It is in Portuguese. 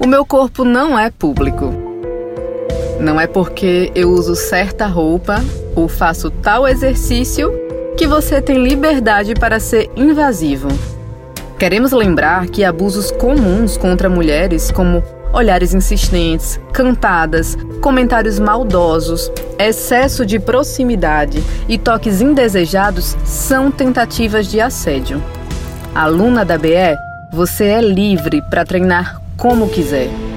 O meu corpo não é público. Não é porque eu uso certa roupa ou faço tal exercício que você tem liberdade para ser invasivo. Queremos lembrar que abusos comuns contra mulheres, como olhares insistentes, cantadas, comentários maldosos, excesso de proximidade e toques indesejados são tentativas de assédio. Aluna da BE, você é livre para treinar como quiser.